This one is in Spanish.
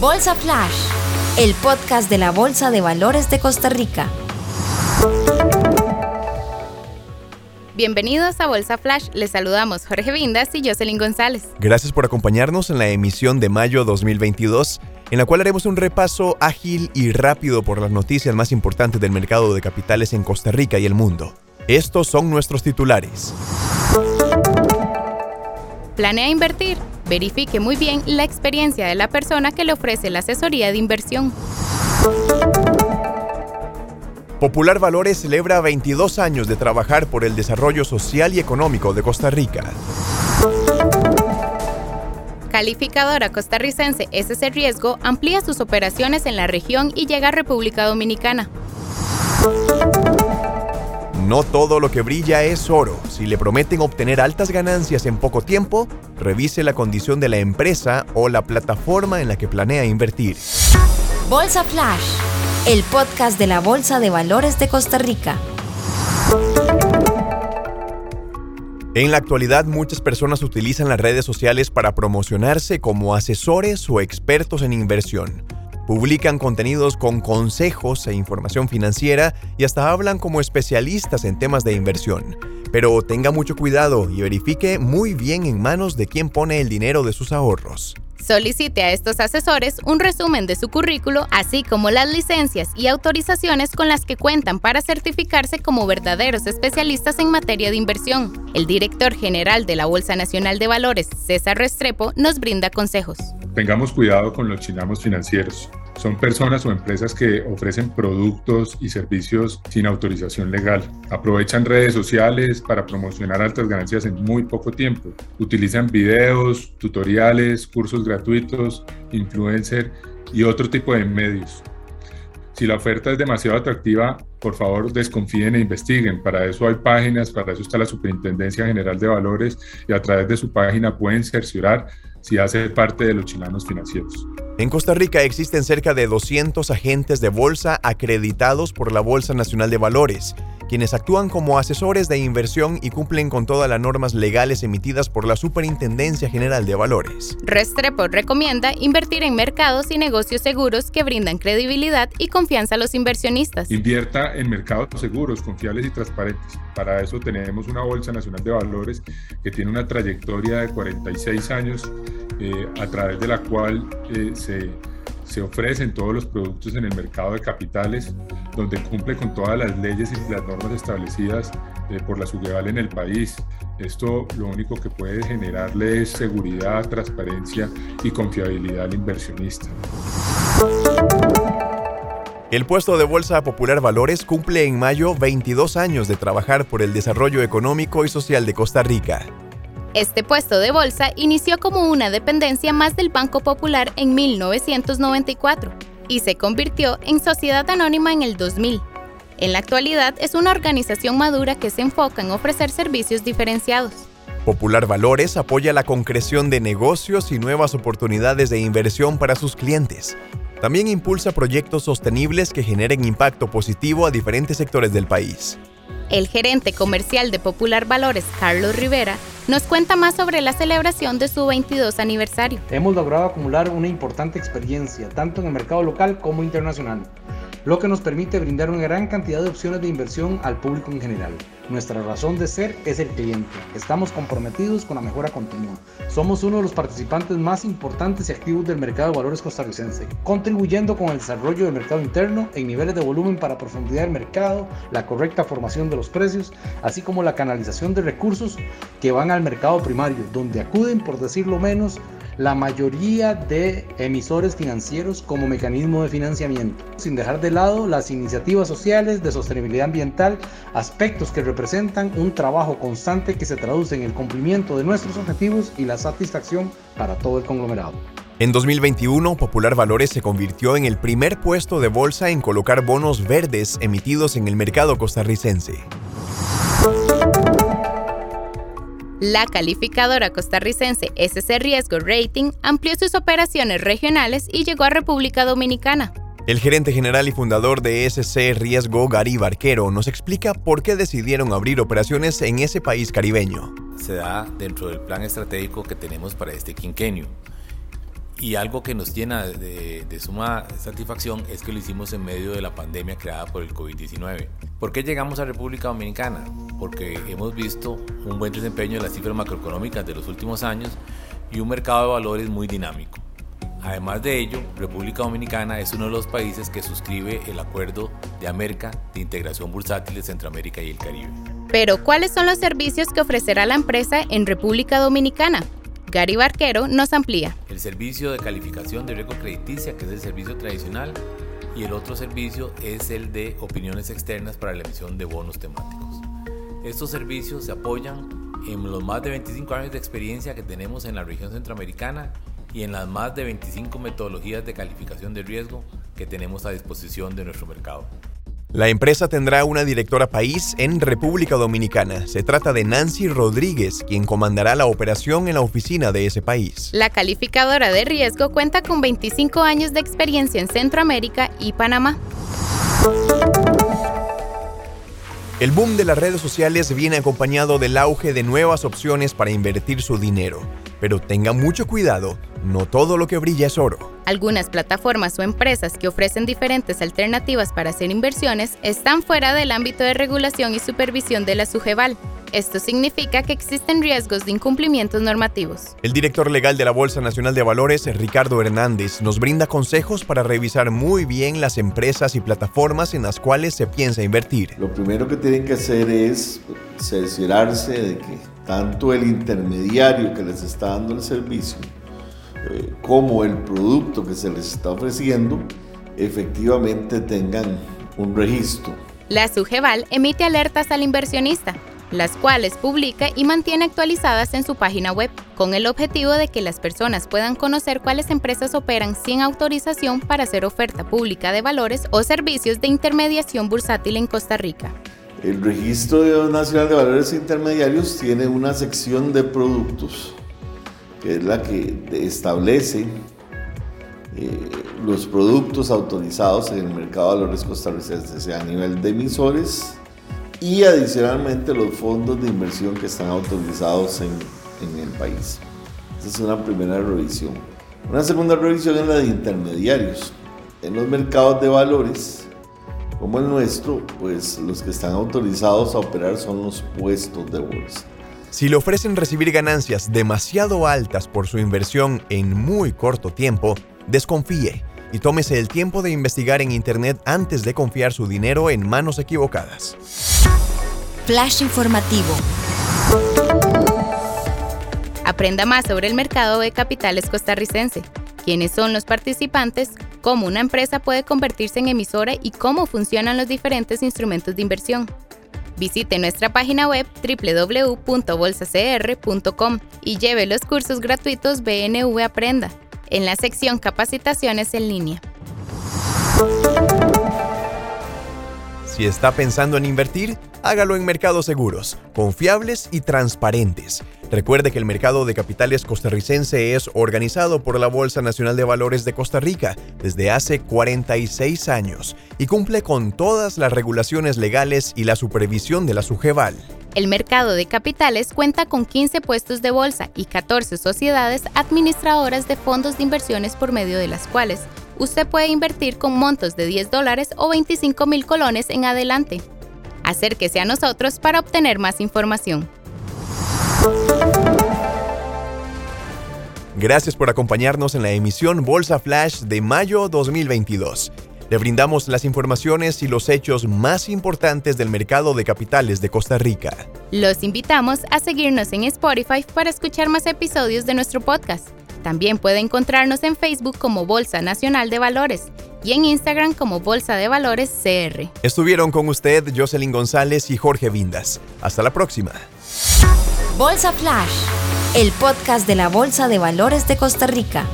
Bolsa Flash, el podcast de la Bolsa de Valores de Costa Rica. Bienvenidos a Bolsa Flash, les saludamos Jorge Vindas y Jocelyn González. Gracias por acompañarnos en la emisión de mayo 2022, en la cual haremos un repaso ágil y rápido por las noticias más importantes del mercado de capitales en Costa Rica y el mundo. Estos son nuestros titulares. ¿Planea invertir? Verifique muy bien la experiencia de la persona que le ofrece la asesoría de inversión. Popular Valores celebra 22 años de trabajar por el desarrollo social y económico de Costa Rica. Calificadora costarricense SC Riesgo amplía sus operaciones en la región y llega a República Dominicana. No todo lo que brilla es oro. Si le prometen obtener altas ganancias en poco tiempo, revise la condición de la empresa o la plataforma en la que planea invertir. Bolsa Flash, el podcast de la Bolsa de Valores de Costa Rica. En la actualidad muchas personas utilizan las redes sociales para promocionarse como asesores o expertos en inversión. Publican contenidos con consejos e información financiera y hasta hablan como especialistas en temas de inversión. Pero tenga mucho cuidado y verifique muy bien en manos de quién pone el dinero de sus ahorros. Solicite a estos asesores un resumen de su currículo, así como las licencias y autorizaciones con las que cuentan para certificarse como verdaderos especialistas en materia de inversión. El director general de la Bolsa Nacional de Valores, César Restrepo, nos brinda consejos. Tengamos cuidado con los chinamos financieros son personas o empresas que ofrecen productos y servicios sin autorización legal. Aprovechan redes sociales para promocionar altas ganancias en muy poco tiempo. Utilizan videos, tutoriales, cursos gratuitos, influencer y otro tipo de medios. Si la oferta es demasiado atractiva, por favor desconfíen e investiguen. Para eso hay páginas, para eso está la Superintendencia General de Valores y a través de su página pueden cerciorar si hace parte de los chilanos financieros. En Costa Rica existen cerca de 200 agentes de bolsa acreditados por la Bolsa Nacional de Valores quienes actúan como asesores de inversión y cumplen con todas las normas legales emitidas por la Superintendencia General de Valores. Restrepo recomienda invertir en mercados y negocios seguros que brindan credibilidad y confianza a los inversionistas. Invierta en mercados seguros, confiables y transparentes. Para eso tenemos una Bolsa Nacional de Valores que tiene una trayectoria de 46 años eh, a través de la cual eh, se se ofrecen todos los productos en el mercado de capitales, donde cumple con todas las leyes y las normas establecidas eh, por la Sugeval en el país. Esto lo único que puede generarle es seguridad, transparencia y confiabilidad al inversionista. El puesto de Bolsa Popular Valores cumple en mayo 22 años de trabajar por el desarrollo económico y social de Costa Rica. Este puesto de bolsa inició como una dependencia más del Banco Popular en 1994 y se convirtió en sociedad anónima en el 2000. En la actualidad es una organización madura que se enfoca en ofrecer servicios diferenciados. Popular Valores apoya la concreción de negocios y nuevas oportunidades de inversión para sus clientes. También impulsa proyectos sostenibles que generen impacto positivo a diferentes sectores del país. El gerente comercial de Popular Valores, Carlos Rivera, nos cuenta más sobre la celebración de su 22 aniversario. Hemos logrado acumular una importante experiencia, tanto en el mercado local como internacional lo que nos permite brindar una gran cantidad de opciones de inversión al público en general. Nuestra razón de ser es el cliente. Estamos comprometidos con la mejora continua. Somos uno de los participantes más importantes y activos del mercado de valores costarricense, contribuyendo con el desarrollo del mercado interno en niveles de volumen para profundidad del mercado, la correcta formación de los precios, así como la canalización de recursos que van al mercado primario, donde acuden, por decirlo menos, la mayoría de emisores financieros como mecanismo de financiamiento, sin dejar de lado las iniciativas sociales de sostenibilidad ambiental, aspectos que representan un trabajo constante que se traduce en el cumplimiento de nuestros objetivos y la satisfacción para todo el conglomerado. En 2021, Popular Valores se convirtió en el primer puesto de bolsa en colocar bonos verdes emitidos en el mercado costarricense. La calificadora costarricense SC Riesgo Rating amplió sus operaciones regionales y llegó a República Dominicana. El gerente general y fundador de SC Riesgo, Gary Barquero, nos explica por qué decidieron abrir operaciones en ese país caribeño. Se da dentro del plan estratégico que tenemos para este quinquenio y algo que nos llena de, suma satisfacción es que lo hicimos en medio de la pandemia creada por el COVID-19. ¿Por qué llegamos a República Dominicana? Porque hemos visto un buen desempeño en las cifras macroeconómicas de los últimos años y un mercado de valores muy dinámico. Además de ello, República Dominicana es uno de los países que suscribe el Acuerdo de América de Integración Bursátil de Centroamérica y el Caribe. Pero, ¿cuáles son los servicios que ofrecerá la empresa en República Dominicana? Gary Barquero nos amplía. El servicio de calificación de riesgo crediticia, que es el servicio tradicional, y el otro servicio es el de opiniones externas para la emisión de bonos temáticos. Estos servicios se apoyan en los más de 25 años de experiencia que tenemos en la región centroamericana y en las más de 25 metodologías de calificación de riesgo que tenemos a disposición de nuestro mercado. La empresa tendrá una directora país en República Dominicana. Se trata de Nancy Rodríguez, quien comandará la operación en la oficina de ese país. La calificadora de riesgo cuenta con 25 años de experiencia en Centroamérica y Panamá. El boom de las redes sociales viene acompañado del auge de nuevas opciones para invertir su dinero. Pero tenga mucho cuidado, no todo lo que brilla es oro. Algunas plataformas o empresas que ofrecen diferentes alternativas para hacer inversiones están fuera del ámbito de regulación y supervisión de la SUGEVAL. Esto significa que existen riesgos de incumplimientos normativos. El director legal de la Bolsa Nacional de Valores, Ricardo Hernández, nos brinda consejos para revisar muy bien las empresas y plataformas en las cuales se piensa invertir. Lo primero que tienen que hacer es cerciorarse de que tanto el intermediario que les está dando el servicio eh, como el producto que se les está ofreciendo efectivamente tengan un registro. La SUGEVAL emite alertas al inversionista, las cuales publica y mantiene actualizadas en su página web, con el objetivo de que las personas puedan conocer cuáles empresas operan sin autorización para hacer oferta pública de valores o servicios de intermediación bursátil en Costa Rica. El Registro Nacional de Valores Intermediarios tiene una sección de productos que es la que establece eh, los productos autorizados en el mercado de valores costarricenses, sea a nivel de emisores y adicionalmente los fondos de inversión que están autorizados en, en el país. Esa es una primera revisión. Una segunda revisión es la de intermediarios. En los mercados de valores, como el nuestro, pues los que están autorizados a operar son los puestos de bolsa. Si le ofrecen recibir ganancias demasiado altas por su inversión en muy corto tiempo, desconfíe y tómese el tiempo de investigar en Internet antes de confiar su dinero en manos equivocadas. Flash informativo. Aprenda más sobre el mercado de capitales costarricense, quiénes son los participantes, cómo una empresa puede convertirse en emisora y cómo funcionan los diferentes instrumentos de inversión. Visite nuestra página web www.bolsacr.com y lleve los cursos gratuitos BNV Aprenda en la sección Capacitaciones en línea. Si está pensando en invertir, hágalo en mercados seguros, confiables y transparentes. Recuerde que el mercado de capitales costarricense es organizado por la Bolsa Nacional de Valores de Costa Rica desde hace 46 años y cumple con todas las regulaciones legales y la supervisión de la SUGEVAL. El mercado de capitales cuenta con 15 puestos de bolsa y 14 sociedades administradoras de fondos de inversiones por medio de las cuales usted puede invertir con montos de 10 dólares o 25 mil colones en adelante. Acérquese a nosotros para obtener más información. Gracias por acompañarnos en la emisión Bolsa Flash de mayo 2022. Le brindamos las informaciones y los hechos más importantes del mercado de capitales de Costa Rica. Los invitamos a seguirnos en Spotify para escuchar más episodios de nuestro podcast. También puede encontrarnos en Facebook como Bolsa Nacional de Valores y en Instagram como Bolsa de Valores CR. Estuvieron con usted Jocelyn González y Jorge Vindas. Hasta la próxima. Bolsa Flash, el podcast de la Bolsa de Valores de Costa Rica.